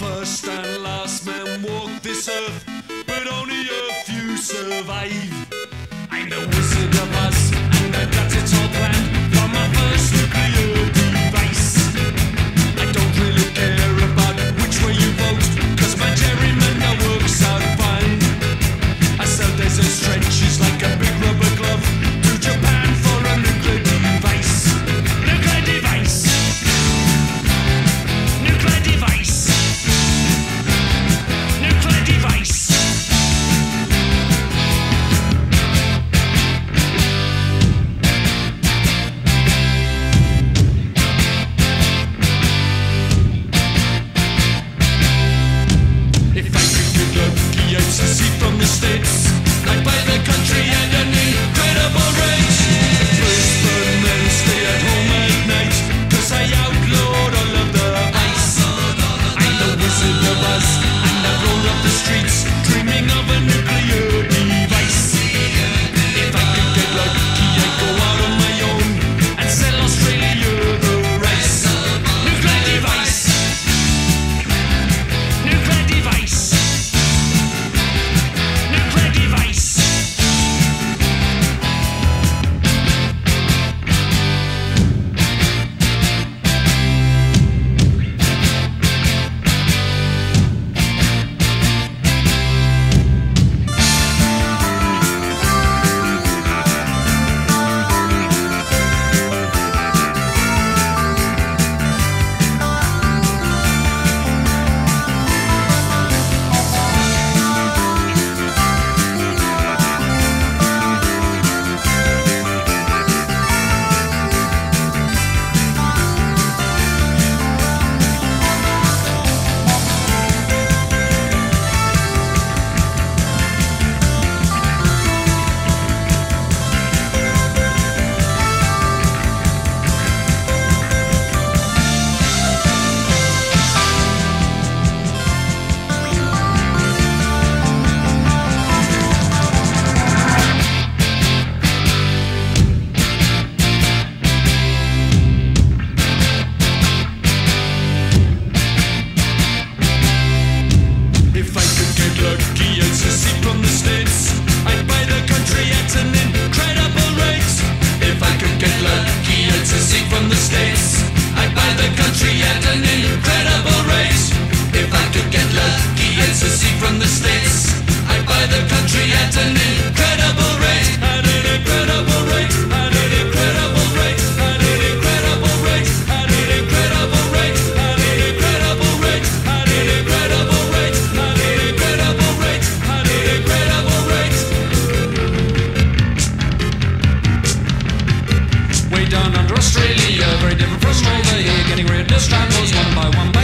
first and last man walk this earth, but only a few survive. I'm the wizard of Oz. It's. Australia, very different from over here. Getting rid of strangles one by one. By